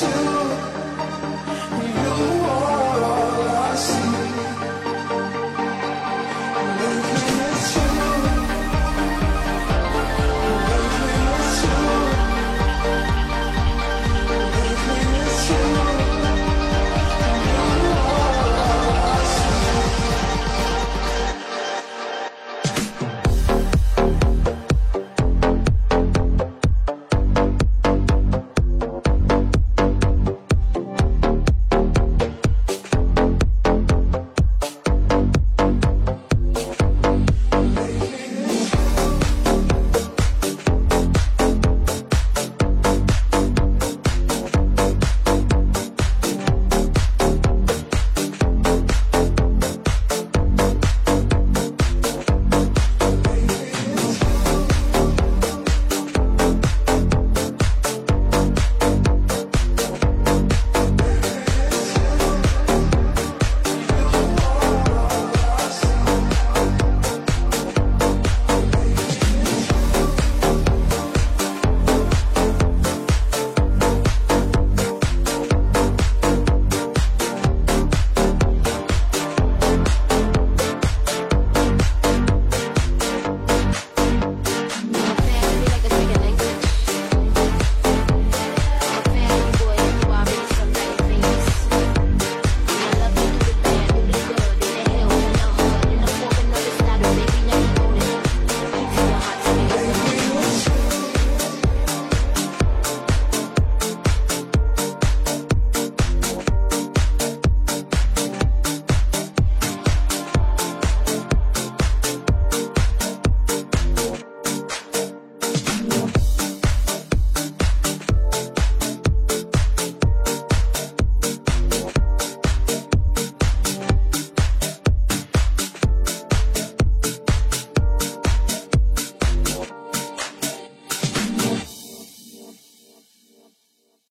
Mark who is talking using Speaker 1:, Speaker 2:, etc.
Speaker 1: To.